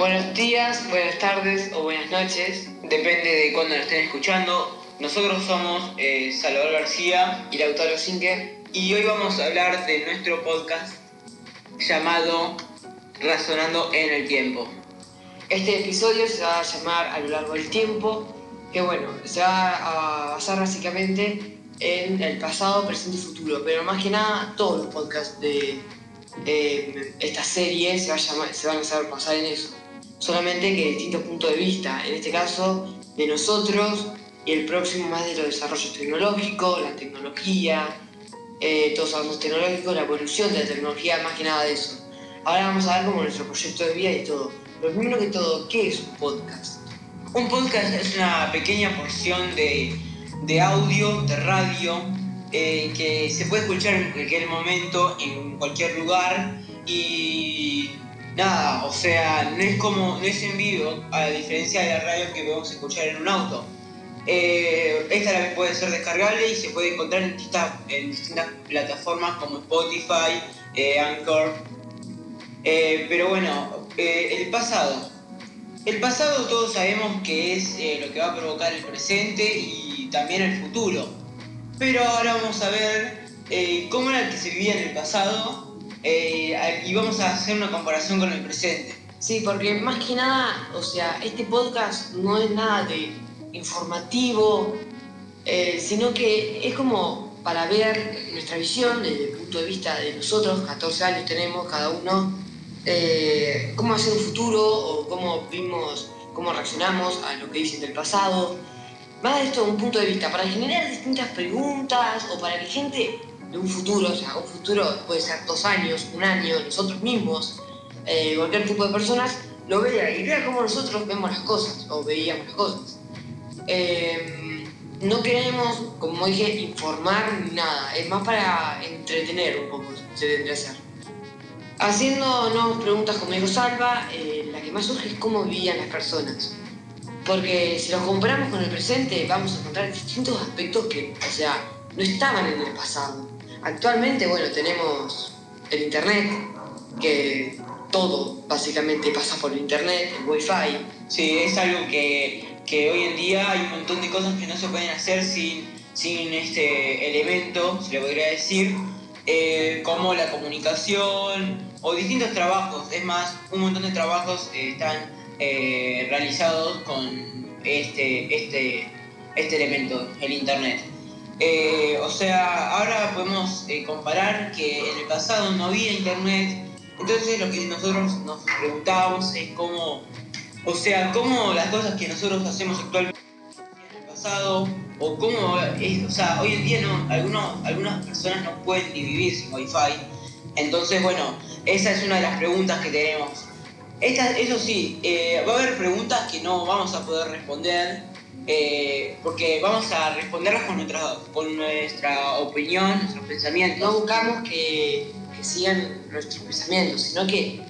Buenos días, buenas tardes o buenas noches. Depende de cuándo lo estén escuchando. Nosotros somos eh, Salvador García Y Lautaro Sinque. y hoy vamos a hablar de nuestro podcast llamado Razonando en el Tiempo. Este episodio se va a llamar A lo largo del tiempo, que bueno, se va a basar básicamente en el pasado, presente y futuro, pero más que nada todos los podcasts de esta serie se, se van a saber basar en eso. Solamente que distintos puntos de vista, en este caso de nosotros y el próximo más de los desarrollos tecnológicos, la tecnología, eh, todos los avances tecnológicos, la evolución de la tecnología, más que nada de eso. Ahora vamos a ver como nuestro proyecto de vida y todo. Pero primero que todo, ¿qué es un podcast? Un podcast es una pequeña porción de, de audio, de radio, eh, que se puede escuchar en cualquier momento, en cualquier lugar y nada, o sea, no es como, no es en vivo, a diferencia de la radio que podemos escuchar en un auto. Eh, esta también puede ser descargable y se puede encontrar en distintas, plataformas como Spotify, eh, Anchor. Eh, pero bueno, el pasado. El pasado todos sabemos que es lo que va a provocar el presente y también el futuro. Pero ahora vamos a ver cómo era el que se vivía en el pasado eh, y vamos a hacer una comparación con el presente. Sí, porque más que nada, o sea, este podcast no es nada de informativo, eh, sino que es como para ver nuestra visión desde el punto de vista de nosotros, 14 años tenemos cada uno, eh, cómo hacer un futuro o cómo vimos, cómo reaccionamos a lo que dicen del pasado. De esto de un punto de vista, para generar distintas preguntas o para que gente de un futuro, o sea, un futuro puede ser dos años, un año, nosotros mismos, eh, cualquier tipo de personas lo vea y vea cómo nosotros vemos las cosas o veíamos las cosas. Eh, no queremos, como dije, informar ni nada, es más para entretener un poco, se tendría que hacer. Haciéndonos preguntas como dijo Salva, eh, la que más surge es cómo vivían las personas. Porque si lo comparamos con el presente, vamos a encontrar distintos aspectos que, o sea, no estaban en el pasado. Actualmente, bueno, tenemos el Internet, que todo básicamente pasa por el Internet, el Wi-Fi. Sí, es algo que, que hoy en día hay un montón de cosas que no se pueden hacer sin, sin este elemento, se le podría decir, eh, como la comunicación o distintos trabajos. Es más, un montón de trabajos eh, están eh, realizados con este, este, este elemento, el Internet. Eh, o sea, ahora podemos eh, comparar que en el pasado no había Internet, entonces lo que nosotros nos preguntábamos es cómo, o sea, cómo las cosas que nosotros hacemos actualmente en el pasado, o cómo, es- o sea, hoy en día no, algunos, algunas personas no pueden ni vivir sin wifi, entonces bueno, esa es una de las preguntas que tenemos. Esta- eso sí, eh, va a haber preguntas que no vamos a poder responder, eh, porque vamos a responderlas con nuestra, con nuestra opinión, nuestros pensamientos. No buscamos que, que sigan nuestros pensamientos, sino que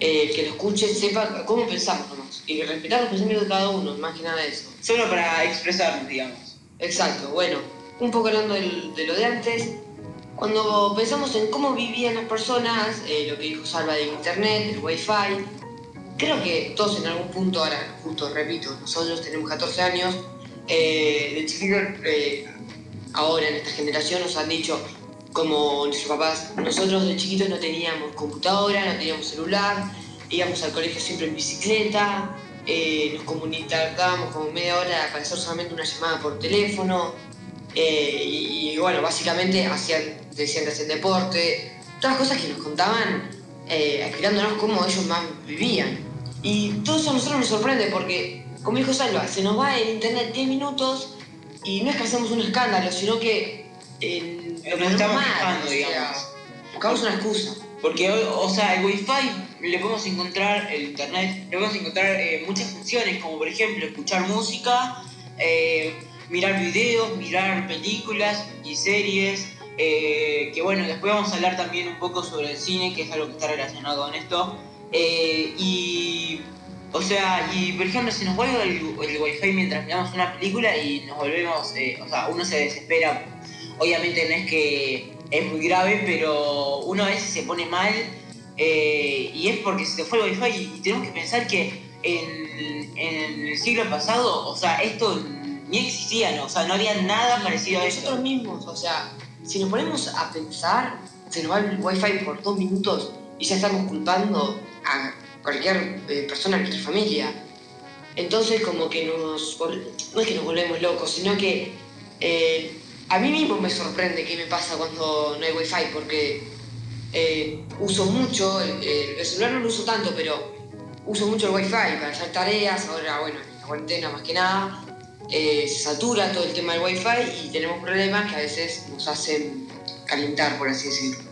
eh, el que lo escuche sepa cómo pensamos. Y respetar los pensamientos de cada uno, más que nada eso. Solo para expresarnos, digamos. Exacto, bueno, un poco hablando del- de lo de antes, cuando pensamos en cómo vivían las personas, eh, lo que dijo Salva de internet, el wifi, creo que todos en algún punto, ahora justo repito, nosotros tenemos 14 años, eh, de chiquitos, eh, ahora en esta generación nos han dicho, como nuestros papás, nosotros de chiquitos no teníamos computadora, no teníamos celular, íbamos al colegio siempre en bicicleta, eh, nos comunicábamos como media hora para hacer solamente una llamada por teléfono, y, bueno, básicamente hacían, decían que hacían deporte, todas cosas que nos contaban, eh, explicándonos cómo ellos más vivían. Y todo eso a nosotros nos sorprende porque, como dijo Salva, se nos va el internet 10 minutos y no es que hacemos un escándalo, sino que lo Nos estamos normal, quejando, o sea, digamos. buscamos una excusa. Porque, o o sea, el wifi le podemos encontrar, el internet, le podemos encontrar eh, muchas funciones, como por ejemplo escuchar música, eh, mirar videos, mirar películas y series. eh, que bueno, después vamos a hablar también un poco sobre el cine, que es algo que está relacionado con esto. Eh, y, o sea, y por ejemplo, se nos vuelve el, el wifi mientras miramos una película y nos volvemos, eh, o sea, uno se desespera. Obviamente no es que es muy grave, pero uno a veces se pone mal eh, y es porque se te fue el wifi y tenemos que pensar que en, en el siglo pasado, o sea, esto ni existía, ¿no? O sea, no había nada parecido a esto. Nosotros mismos, o sea, si nos ponemos a pensar, se nos va el wifi por dos minutos y ya estamos culpando a cualquier eh, persona de nuestra familia. Entonces como que nos... No es que nos volvemos locos, sino que eh, a mí mismo me sorprende qué me pasa cuando no hay wifi, porque eh, uso mucho, el celular no lo uso tanto, pero uso mucho el wifi para hacer tareas, ahora bueno, en la cuarentena más que nada, se satura todo el tema del wifi y tenemos problemas que a veces nos hacen calentar, por así decirlo.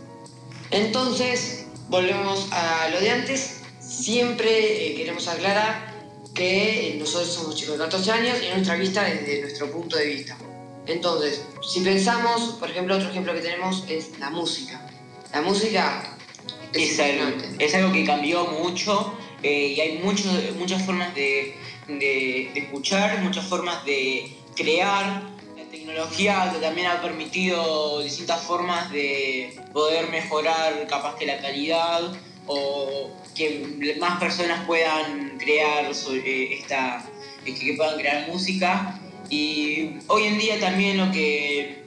Entonces, volvemos a lo de antes, siempre eh, queremos aclarar que eh, nosotros somos chicos de 14 años y nuestra vista desde nuestro punto de vista. Entonces, si pensamos, por ejemplo, otro ejemplo que tenemos es la música. La música es, algo, es algo, que cambió mucho eh, y hay muchas formas de, de, de escuchar, muchas formas de crear tecnología que también ha permitido distintas formas de poder mejorar capaz que la calidad o que más personas puedan crear sobre esta, que puedan crear música. Y hoy en día también lo que,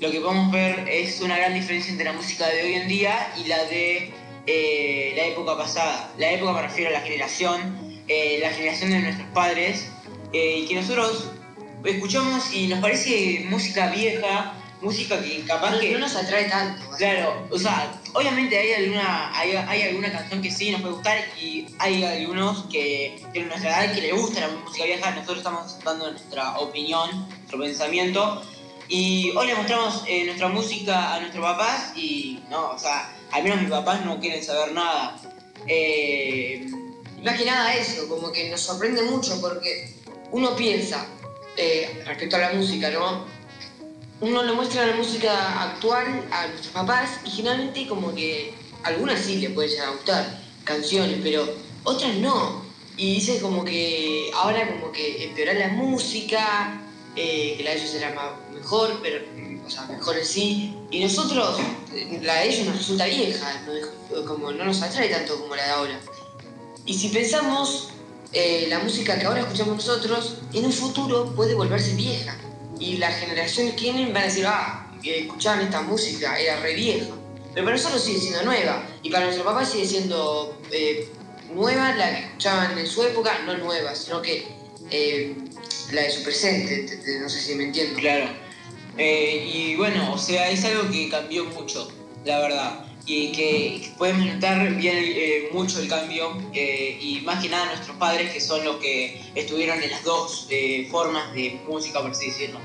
lo que podemos ver es una gran diferencia entre la música de hoy en día y la de eh, la época pasada. La época me refiero a la generación, eh, la generación de nuestros padres, eh, y que nosotros escuchamos y nos parece música vieja, música que capaz que... No nos atrae tanto. Claro, o sea, obviamente hay alguna, hay, alguna canción que sí nos puede gustar y hay algunos que tienen nuestra edad que le gusta la música vieja, nosotros estamos dando nuestra opinión, nuestro pensamiento y hoy le mostramos eh, nuestra música a nuestros papás y no, o sea, al menos mis papás no quieren saber nada. Eh, Más que nada eso, como que nos sorprende mucho porque uno piensa, eh, respecto a la música, ¿no? Uno le muestra la música actual a nuestros papás y generalmente como que algunas sí le pueden llegar a gustar, canciones, pero otras no. Y dice como que ahora como que empeorar la música, eh, que la de ellos era mejor, pero, o sea, mejor en sí. Y nosotros, la de ellos nos resulta vieja, como no nos atrae tanto como la de ahora. Y si pensamos eh, la música que ahora escuchamos nosotros en un futuro puede volverse vieja. Y las generaciones que vienen van a decir, ah, escuchaban esta música, era re vieja. Pero para nosotros sigue siendo nueva. Y para nuestro papá sigue siendo eh, nueva la que escuchaban en su época, no nueva, sino que eh, la de su presente. No sé si me entiendo. Claro. y bueno, o sea, es algo que cambió mucho, la verdad y que podemos notar bien eh, mucho el cambio eh, y más que nada nuestros padres que son los que estuvieron en las dos eh, formas de música por así decirlo.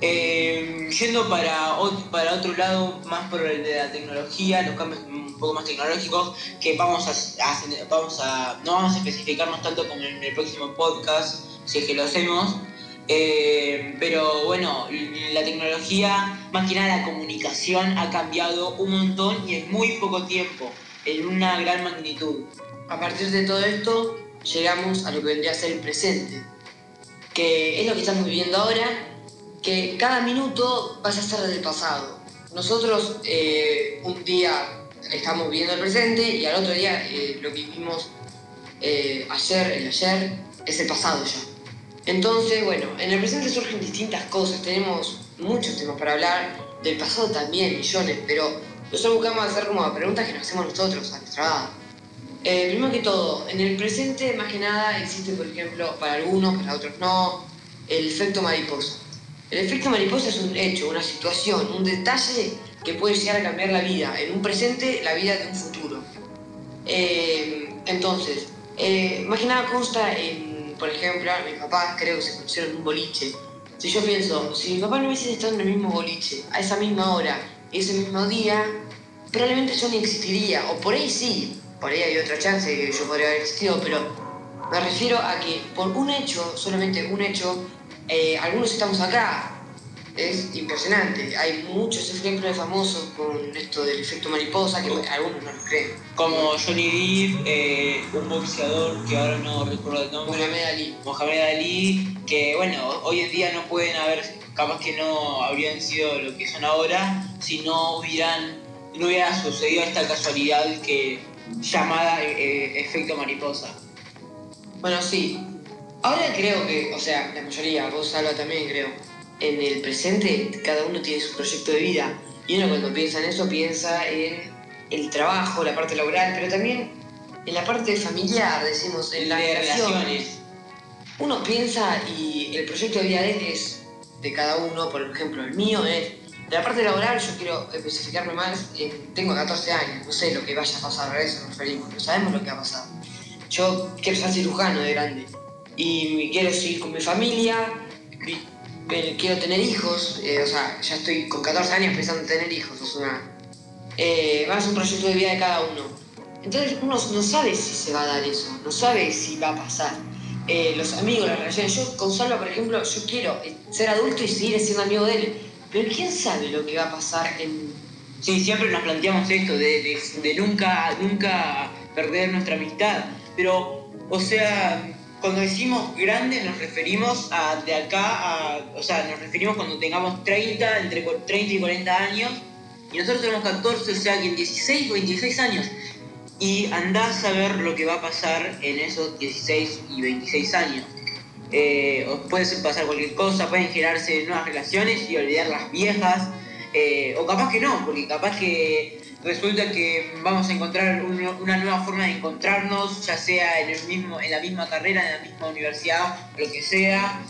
yendo para, para otro lado, más por el de la tecnología, los cambios un poco más tecnológicos, que vamos a, vamos a no vamos a especificarnos tanto como en el próximo podcast, si es que lo hacemos, eh, pero bueno, la tecnología, más que nada la comunicación, ha cambiado un montón y en muy poco tiempo, en una gran magnitud. A partir de todo esto, llegamos a lo que vendría a ser el presente, que es lo que estamos viviendo ahora, que cada minuto pasa a ser del pasado. Nosotros eh, un día estamos viviendo el presente y al otro día eh, lo que vivimos ayer, el ayer, es el pasado ya. Entonces, bueno, en el presente surgen distintas cosas, tenemos muchos temas para hablar, del pasado también, millones, pero nosotros buscamos hacer como preguntas que nos hacemos nosotros a nuestra edad. Eh, primero que todo, en el presente más que nada existe, por ejemplo, para algunos, para otros no, el efecto mariposa. El efecto mariposa es un hecho, una situación, un detalle que puede llegar a cambiar la vida, en un presente, la vida de un futuro. Eh, entonces, eh, más que nada consta en por ejemplo, mis papás creo que se conocieron en un boliche. Si yo pienso, si mi papá no hubiese estado en el mismo boliche, a esa misma hora, ese mismo día, probablemente yo ni existiría. O por ahí sí, por ahí hay otra chance de que yo podría haber existido, pero me refiero a que por un hecho, solamente un hecho, eh, algunos estamos acá, es impresionante. Hay muchos ejemplos famosos con esto del efecto mariposa que algunos no lo creen. Como Johnny Depp, eh, un boxeador que ahora no recuerdo el nombre. Mohamed Ali. Mohamed Ali, que bueno, hoy en día no pueden haber, capaz que no habrían sido lo que son ahora si no hubieran, no hubiera sucedido esta casualidad que llamada eh, efecto mariposa. Bueno, sí. Ahora creo que, o sea, la mayoría, vos Salva también creo, en el presente cada uno tiene su proyecto de vida. Y uno cuando piensa en eso piensa en el trabajo, la parte laboral, pero también en la parte familiar, decimos, en las relaciones. relaciones. Uno piensa y el proyecto de vida de él es de cada uno, por ejemplo, el mío es. De la parte laboral, yo quiero especificarme más. eh, tengo 14 años, no sé lo que vaya a pasar, a eso nos referimos, no sabemos lo que va a pasar. Yo quiero ser cirujano de grande y quiero seguir con mi familia, eh, quiero tener hijos, eh, o sea, ya estoy con 14 años pensando en tener hijos, es una. Eh, va a ser un proyecto de vida de cada uno. Entonces uno no sabe si se va a dar eso, no sabe si va a pasar. Eh, los amigos, las relaciones. Yo con Salva, por ejemplo, yo quiero eh, ser adulto y seguir siendo amigo de él. Pero quién sabe lo que va a pasar en... Sí, siempre nos planteamos esto de, de- de nunca, nunca perder nuestra amistad. Pero, o sea, cuando decimos grande nos referimos a de acá a. O sea, nos referimos cuando tengamos 30, entre cu- 30 y 40 años. Y nosotros tenemos 14, o sea que en 16 o 26 años. Y andás a ver lo que va a pasar en esos 16 y 26 años. Eh, puede pasar cualquier cosa, pueden generarse nuevas relaciones y olvidar las viejas. Eh, o capaz que no, porque capaz que resulta que vamos a encontrar un- una nueva forma de encontrarnos, ya sea en, el mismo, en la misma carrera, en la misma universidad, lo que sea.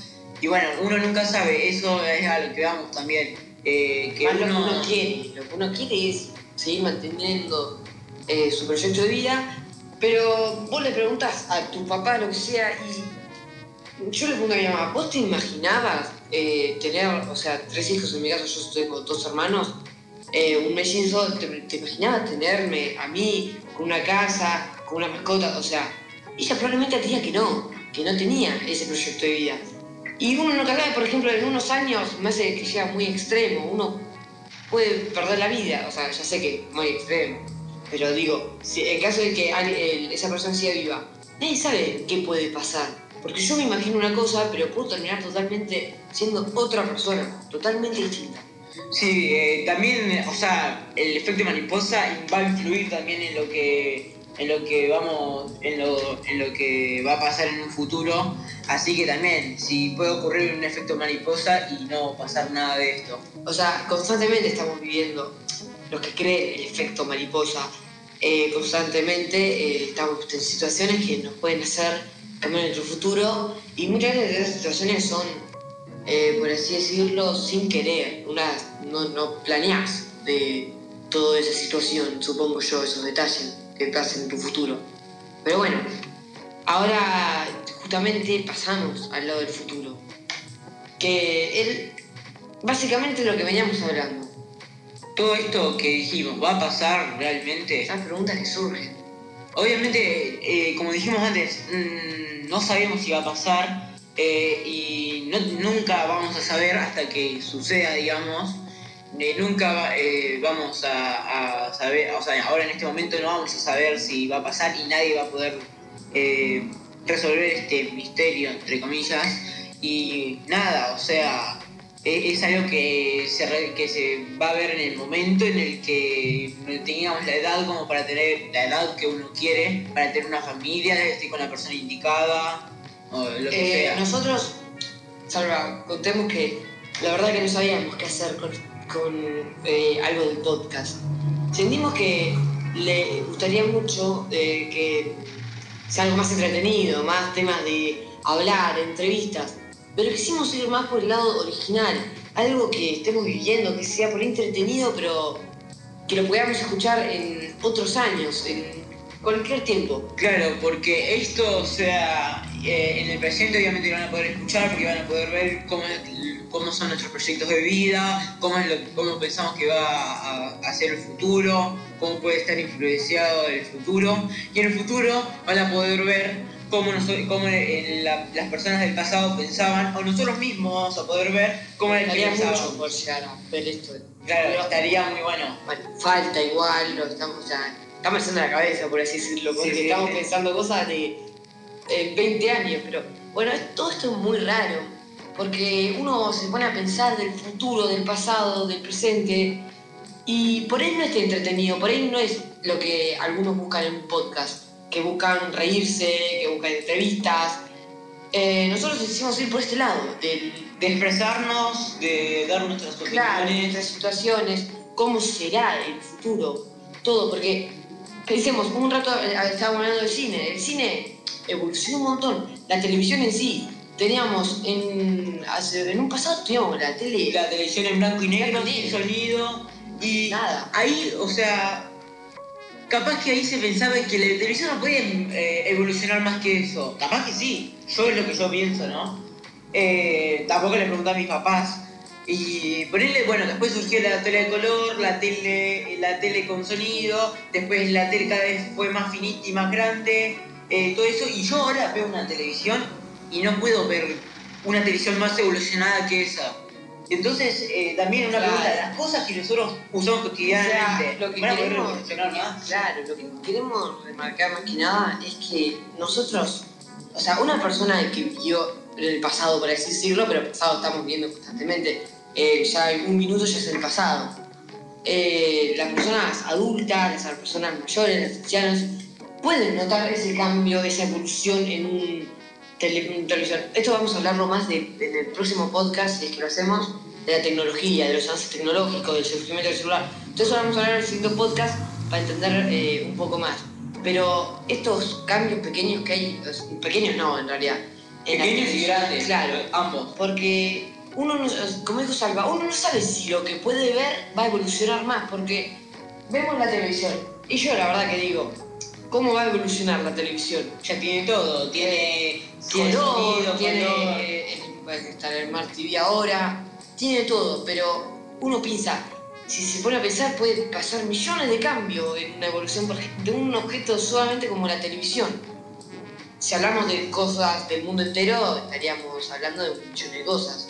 Y bueno, uno nunca sabe, eso es a lo que vamos también. eh, que Más lo que uno, uno quiere. Lo que uno quiere es seguir manteniendo eh, su proyecto de vida. Pero vos le preguntas a tu papá lo que sea y yo le pregunto a mi mamá, ¿vos te imaginabas eh, tener, o sea, tres hijos? En mi caso yo tengo dos hermanos. Eh, un mellizo, ¿te, te imaginabas tenerme a mí con una casa, con una mascota? O sea, ella probablemente te diga que no, que no tenía ese proyecto de vida. Y uno no sabe, por ejemplo, en unos años me hace que sea muy extremo, uno puede perder la vida, o sea, ya sé que muy extremo, pero digo, si, en caso de que esa persona siga viva, nadie sabe qué puede pasar, porque yo me imagino una cosa, pero puedo terminar totalmente siendo otra persona, totalmente distinta. Sí, eh, también, o sea, el efecto mariposa va a influir también en lo que, en lo que vamos, en lo, en lo que va a pasar en un futuro. Así que también, si puede ocurrir un efecto mariposa y no pasar nada de esto. O sea, constantemente estamos viviendo, los que creen el efecto mariposa, eh, constantemente eh, estamos en situaciones que nos pueden hacer cambiar nuestro futuro y muchas veces esas situaciones son, eh, por así decirlo, sin querer, una, no, no planeas de toda esa situación, supongo yo, esos detalles que pasen en tu futuro. Pero bueno, ahora justamente pasamos al lado del futuro, que él Básicamente lo que veníamos hablando. Todo esto que dijimos, ¿va a pasar realmente? Esas preguntas que surgen. Obviamente, eh, como dijimos antes, mm, no sabemos si va a pasar eh, y no- nunca vamos a saber hasta que suceda, digamos. Eh, nunca eh, vamos a, a saber, o sea, ahora en este momento no vamos a saber si va a pasar y nadie va a poder eh, resolver este misterio, entre comillas. Y nada, o sea, e- es algo que se, re- que se va a ver en el momento en el que tengamos la edad como para tener la edad que uno quiere, para tener una familia, estar con la persona indicada, o lo que Eh, sea. nosotros, Salva, contemos que la verdad que no sabíamos qué hacer con, con, eh, algo del podcast. Sentimos que le gustaría mucho eh, que sea algo más entretenido, más temas de hablar, entrevistas, pero quisimos ir más por el lado original, algo que estemos viviendo, que sea por entretenido, pero que lo podamos escuchar en otros años, en cualquier tiempo. Claro, porque esto, o sea, eh, en el presente obviamente lo van a poder escuchar porque van a poder ver cómo, cómo son nuestros proyectos de vida, cómo, es lo, cómo pensamos que va a, a ser el futuro, cómo puede estar influenciado el futuro. Y en el futuro van a poder ver cómo, noso- cómo eh, la- las personas del pasado pensaban, o nosotros mismos vamos a poder ver cómo era el mucho por llegar a ver esto. Claro, Pero- estaría muy bueno. Falta igual, lo estamos, o sea, estamos haciendo la cabeza, por así decirlo, porque Sí, estamos sí. pensando cosas de eh, 20 años, pero bueno, todo esto es muy raro, porque uno se pone a pensar del futuro, del pasado, del presente, Y por ahí no es entretenido, por ahí no es lo que algunos buscan en un podcast, que buscan reírse, que buscan entrevistas. Eh, nosotros decidimos ir por este lado, del, De expresarnos, de dar nuestras claro, opiniones. nuestras situaciones, cómo será el futuro, todo, porque pensemos, un rato eh, estábamos hablando del cine, el cine evolucionó un montón, la televisión en sí, teníamos en, hace- en un pasado teníamos la tele, La televisión en blanco y negro, sin sonido. Y nada, ahí, o sea, capaz que ahí se pensaba que la televisión no podía eh, evolucionar más que eso. Capaz que sí, yo es lo que yo pienso, ¿no? Eh, tampoco le pregunté a mis papás. Y ponerle, bueno, después surgió la tele de color, la tele, la tele con sonido, después la tele cada vez fue más finita y más grande, eh, todo eso. Y yo ahora veo una televisión y no puedo ver una televisión más evolucionada que esa. Entonces, eh, también una Claro. pregunta, las cosas que nosotros usamos cotidianamente, O sea, lo que ¿van a poder queremos- evolucionar más? Claro, lo que queremos remarcar más que nada es que nosotros, o sea, una persona que vivió en el pasado, por así decirlo, pero el pasado estamos viendo constantemente, eh, ya en un minuto ya es el pasado. Eh, las personas adultas, las personas mayores, los ancianos, pueden notar ese cambio, esa evolución en un, tele, televisión. Esto vamos a hablarlo más de, en el próximo podcast, si es que lo hacemos, de la tecnología, de los avances tecnológicos, del surgimiento del celular. Entonces vamos a hablar en el siguiente podcast para entender eh, un poco más. Pero estos cambios pequeños que hay, pequeños no en realidad. en Pequeños y grandes, Claro, ambos. porque uno, no, como dijo Salva, uno no sabe si lo que puede ver va a evolucionar más, porque vemos la televisión. Y yo la verdad que digo, ¿cómo va a evolucionar la televisión? Ya tiene todo, tiene, tiene color, sonido, tiene color. eh, el- está el Smart TV ahora, tiene todo, pero uno piensa, si se pone a pensar puede pasar millones de cambios en una evolución de un objeto solamente como la televisión. Si hablamos de cosas del mundo entero, estaríamos hablando de millón de cosas.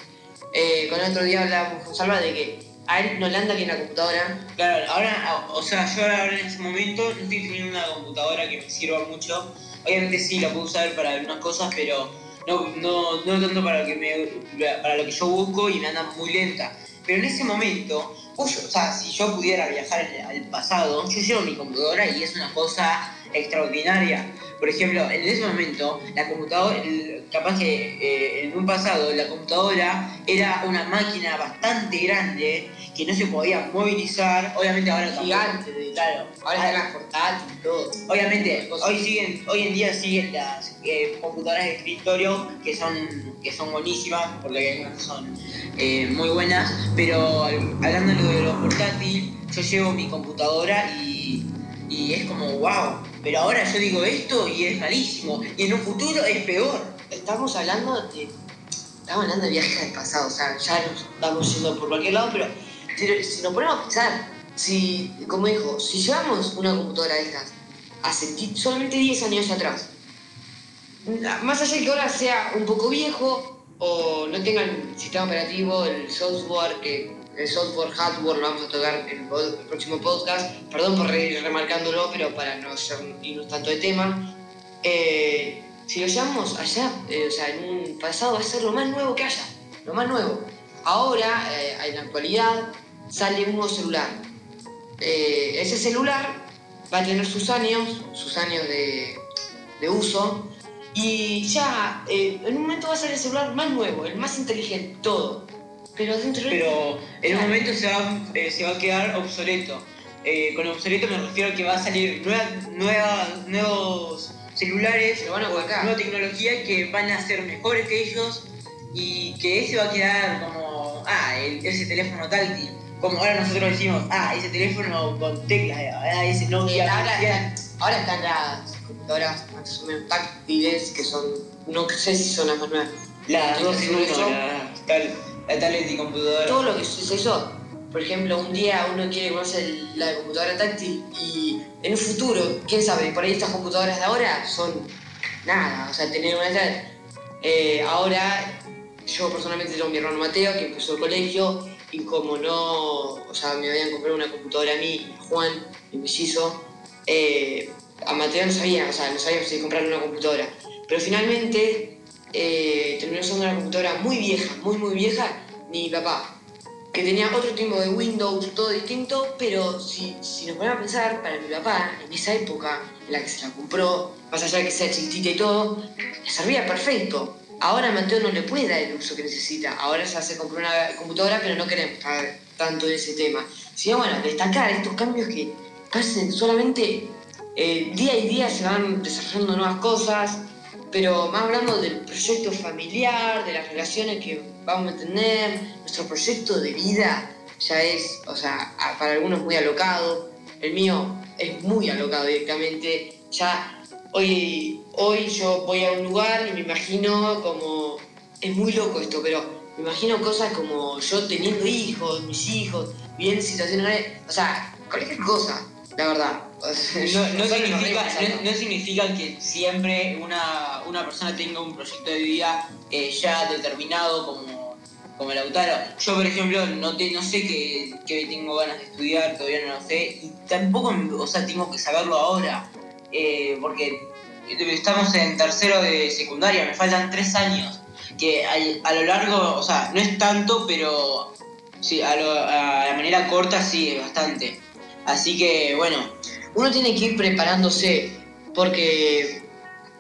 Eh, con el otro día hablábamos con Salva de que a él no le anda bien la computadora. Claro, ahora, o sea, yo ahora en este momento no estoy teniendo una computadora que me sirva mucho. Obviamente sí la puedo usar para algunas cosas, pero no, no, no tanto para lo, que me, para lo que yo busco y me anda muy lenta. Pero en ese momento, vos, o sea, si yo pudiera viajar al pasado, yo llevo mi computadora y es una cosa extraordinaria. Por ejemplo, en ese momento, la computadora, el- capaz que eh, en un pasado, la computadora era una máquina bastante grande que no se podía movilizar. Obviamente ahora tampoco. Gigante, hecho. Claro. Ahora están las portátiles todo. Obviamente, hoy siguen, hoy en día siguen las eh, computadoras de escritorio que son, que son buenísimas, porque algunas son eh, muy buenas, pero hablando de lo portátiles, yo llevo mi computadora y, y es como wow, pero ahora yo digo esto y es malísimo, y en un futuro es peor. Estamos hablando de. Estamos hablando de viajes al pasado, o sea, ya nos estamos yendo por cualquier lado, pero si, si nos ponemos a pensar, si, como dijo, si llevamos una computadora de estas hace solamente 10 años atrás, más allá de que ahora sea un poco viejo o no tenga el sistema operativo, el software, que software, hardware lo vamos a tocar en el, el próximo podcast, perdón por ir remarcándolo, pero para no irnos tanto de tema. Eh, si lo llevamos allá, eh, o sea, en un pasado va a ser lo más nuevo que haya, lo más nuevo. Ahora, eh, en la actualidad, sale un nuevo celular. Eh, ese celular va a tener sus años, sus años de, de uso, y ya eh, en un momento va a ser el celular más nuevo, el más inteligente, todo. Pero dentro de Pero en un momento se va, eh, se va a quedar obsoleto. Eh, con obsoleto me refiero a que va a salir nuevas, nuevas, nuevos celulares, van a nueva tecnología que van a ser mejores que ellos y que ese va a quedar como, ah, el- ese teléfono táctil. Como ahora nosotros decimos, ah, ese teléfono con teclas, ah, ese Nokia. ahora, ahora están las computadoras más o menos táctiles, que son, no sé si son las más nuevas. La Sí, 2 en sí, 1, eso. la, tal- la tablet y computadora. Todo lo que es eso. Por ejemplo, un día uno quiere conocer la computadora táctil y en un futuro, quién sabe, por ahí estas computadoras de ahora son nada, o sea, tener una tal. Eh, ahora, yo personalmente tengo mi hermano Mateo que empezó el colegio y como no, o sea, me habían comprado una computadora a mí, a Juan, mi mellizo, eh, a Mateo no sabía, o sea, no sabía si comprarle una computadora. Pero finalmente eh, terminó usando una computadora muy vieja, muy, muy vieja, mi papá. que tenía otro tipo de Windows, todo distinto, pero si, si nos ponemos a pensar, para mi papá, en esa época en la que se la compró, más allá de que sea chiquitita y todo, le servía perfecto. Ahora Mateo no le puede dar el uso que necesita. Ahora ya se compró una computadora, pero no queremos estar tanto en ese tema. Sino, bueno, destacar estos cambios que pasen solamente eh, día y día se van desarrollando nuevas cosas, pero más hablando del proyecto familiar, de las relaciones que vamos a tener, nuestro proyecto de vida ya es, o sea, para algunos muy alocado, el mío es muy alocado directamente, ya hoy, hoy yo voy a un lugar y me imagino como, es muy loco esto, pero me imagino cosas como yo teniendo hijos, mis hijos, bien situaciones, o sea, cualquier cosa, la verdad. No, significa, que siempre una, una, persona tenga un proyecto de vida eh, ya determinado como, como el Lautaro. Yo, por ejemplo, no, no sé qué, tengo ganas de estudiar, todavía no lo sé, y tampoco o sea, tengo que saberlo ahora, eh, porque estamos en tercero de secundaria, me faltan tres años, que a, lo largo, o sea, no es tanto, pero sí, a, a la manera corta sí es bastante. Así que, bueno, uno tiene que ir preparándose, porque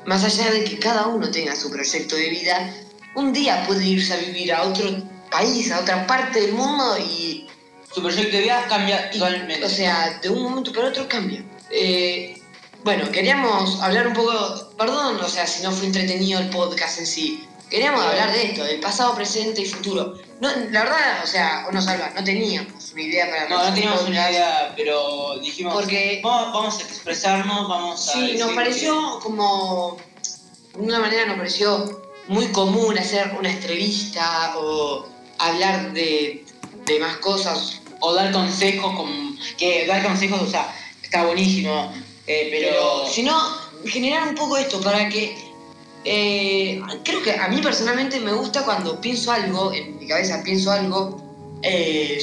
más allá de que cada uno tenga su proyecto de vida, un día puede irse a vivir a otro país, a otra parte del mundo y... Su proyecto de vida cambia totalmente. O sea, de un momento para otro cambia. Eh, bueno, queríamos hablar un poco, perdón, o sea, si no fue entretenido el podcast en sí, queríamos hablar de esto, del pasado, presente y futuro. No, la verdad, o sea, o no salva, no teníamos una idea para... No, no teníamos una idea, pero dijimos, Porque, vamos, a expresarnos, vamos a... Sí, nos pareció como... De una manera nos pareció muy común hacer una entrevista o hablar de, de más cosas. O dar consejos, como, que dar consejos, o sea, está buenísimo, eh, pero... pero... Si no, generar un poco esto para que eh, creo que a mí personalmente me gusta cuando pienso algo, en mi cabeza pienso algo eh,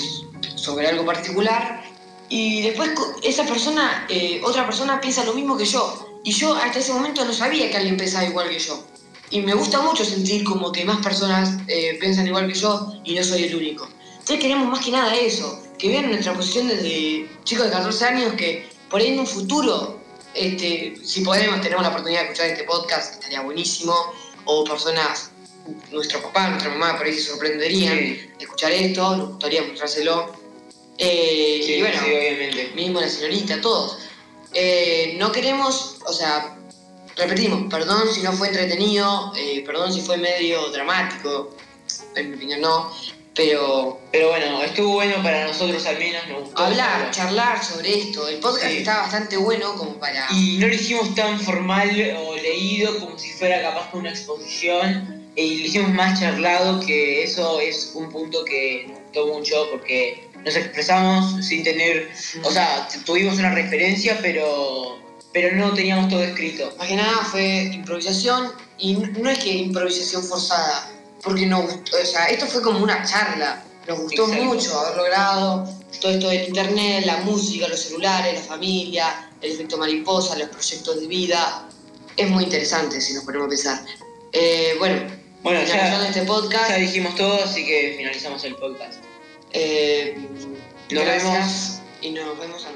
sobre algo particular y después esa persona, eh, otra persona piensa lo mismo que yo y yo hasta ese momento no sabía que alguien pensaba igual que yo. Y me gusta mucho sentir como que más personas piensan igual que yo y no soy el único. Entonces queremos más que nada eso, que vean nuestra posición desde chicos de 14 años que por ahí en un futuro este, si podemos, tenemos la oportunidad de escuchar este podcast, estaría buenísimo. O personas, nuestro papá, nuestra mamá, por ahí se sorprenderían de escuchar esto, nos gustaría mostrárselo. Eh, y bueno, obviamente. mismo la señorita, todos. Eh, no queremos, o sea, repetimos, perdón si no fue entretenido, eh, perdón si fue medio dramático, en mi opinión no, pero, pero bueno, estuvo bueno para nosotros al menos, nos gustó. Hablar, charlar sobre esto. El podcast está bastante bueno como para. Y no lo hicimos tan formal o leído como si fuera capaz una exposición. Y lo hicimos más charlado, que eso es un punto que nos gustó mucho porque nos expresamos sin tener. O sea, tuvimos una referencia, pero, pero no teníamos todo escrito. Más que nada fue improvisación y no es que improvisación forzada porque nos gustó, o sea, esto fue como una charla, nos gustó mucho haber logrado todo esto del internet, la música, los celulares, la familia, el efecto mariposa, los proyectos de vida. Es muy interesante si nos ponemos a pensar. Eh, bueno, bueno ya, este podcast. Ya dijimos todo, así que finalizamos el podcast. Eh, nos vemos y nos vemos a